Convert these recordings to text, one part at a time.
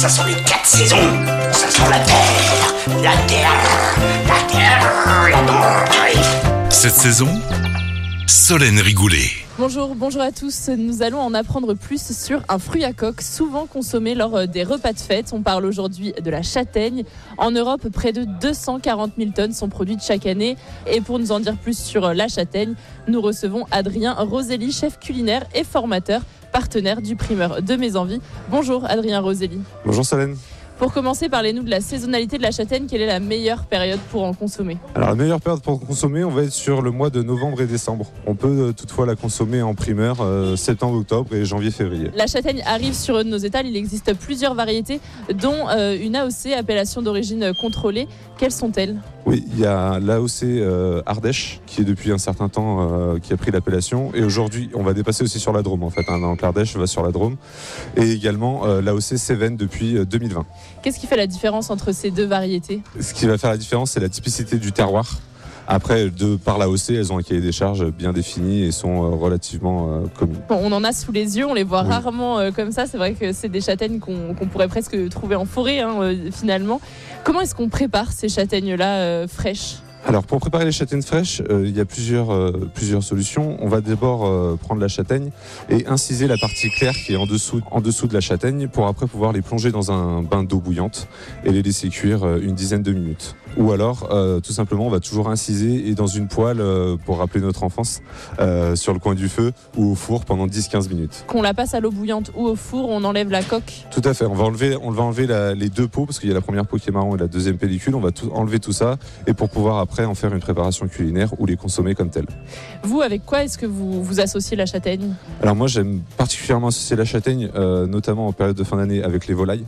Ça sont les quatre saisons. Ça sent la terre, la terre, la terre, la terre. Cette saison, Solène Rigoulet. Bonjour, bonjour à tous. Nous allons en apprendre plus sur un fruit à coque souvent consommé lors euh, des repas de fête. On parle aujourd'hui de la châtaigne. En Europe, près de 240 000 tonnes sont produites chaque année. Et pour nous en dire plus sur euh, la châtaigne, nous recevons Adrien Roselli, chef culinaire et formateur, partenaire du primeur de Mes Envies. Bonjour Adrien Roselli. Bonjour Solène. Pour commencer, parlez-nous de la saisonnalité de la châtaigne. Quelle est la meilleure période pour en consommer? Alors la meilleure période pour consommer, on va être sur le mois de novembre et décembre. On peut euh, toutefois la consommer en primeur euh, septembre, octobre et janvier-février. La châtaigne arrive sur nos étals. Il existe plusieurs variétés, dont euh, une AOC, appellation d'origine contrôlée. Quelles sont-elles? Oui, il y a l'AOC euh, Ardèche qui est depuis un certain temps euh, qui a pris l'appellation et aujourd'hui on va dépasser aussi sur la Drôme en fait. Hein, donc l'Ardèche va sur la Drôme et également euh, l'AOC Cévennes depuis euh, 2020. Qu'est-ce qui fait la différence entre ces deux variétés? Ce qui va faire la différence, c'est la typicité du terroir. Après, de par l'AOC, elles ont un cahier des charges bien défini et sont euh, relativement euh, communes. On en a sous les yeux, on les voit Oui. rarement euh, comme ça. C'est vrai que c'est des châtaignes qu'on pourrait presque trouver en forêt hein, finalement. Comment est-ce qu'on prépare ces châtaignes-là fraîches? Alors pour préparer les châtaignes fraîches, euh, il y a plusieurs, euh, plusieurs solutions. On va d'abord euh, prendre la châtaigne et inciser la partie claire qui est en dessous, en dessous de la châtaigne pour après pouvoir les plonger dans un bain d'eau bouillante et les laisser cuire une dizaine de minutes. Ou alors, tout simplement, on va toujours inciser et dans une poêle, pour rappeler notre enfance, sur le coin du feu ou au four pendant 10-15 minutes. Qu'on la passe à l'eau bouillante ou au four, on enlève la coque. Tout à fait. On va enlever, on va enlever la- les deux peaux parce qu'il y a la première peau qui est marron et la deuxième pellicule. On va tout, enlever tout ça et pour pouvoir après en faire une préparation culinaire ou les consommer comme telles. Vous, avec quoi est-ce que vous, vous associez la châtaigne? Alors moi j'aime particulièrement associer la châtaigne, euh, notamment en période de fin d'année avec les volailles.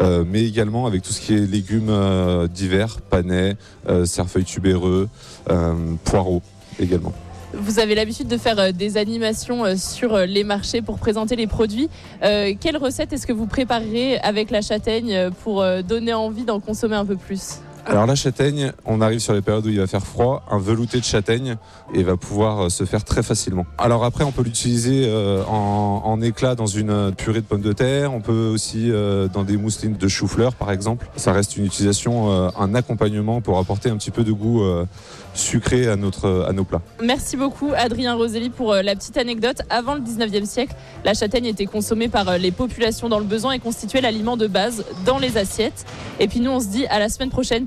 euh, mais également avec tout ce qui est légumes euh, divers, panais, euh, cerfeuil tubéreux, euh, poireaux également. Vous avez l'habitude de faire des animations sur les marchés pour présenter les produits. Quelle recette est-ce que vous préparerez avec la châtaigne pour donner envie d'en consommer un peu plus? Alors la châtaigne, on arrive sur les périodes où il va faire froid, un velouté de châtaigne et va pouvoir euh, se faire très facilement. Alors après, on peut l'utiliser euh, en, éclat dans une euh, purée de pommes de terre, on peut aussi dans des mousselines de chou-fleur par exemple. Ça reste une utilisation, un accompagnement pour apporter un petit peu de goût sucré à, notre, à nos plats. Merci beaucoup Adrien Roselli pour la petite anecdote. Avant le 19e siècle, la châtaigne était consommée par les populations dans le besoin et constituait l'aliment de base dans les assiettes. Et puis nous on se dit à la semaine prochaine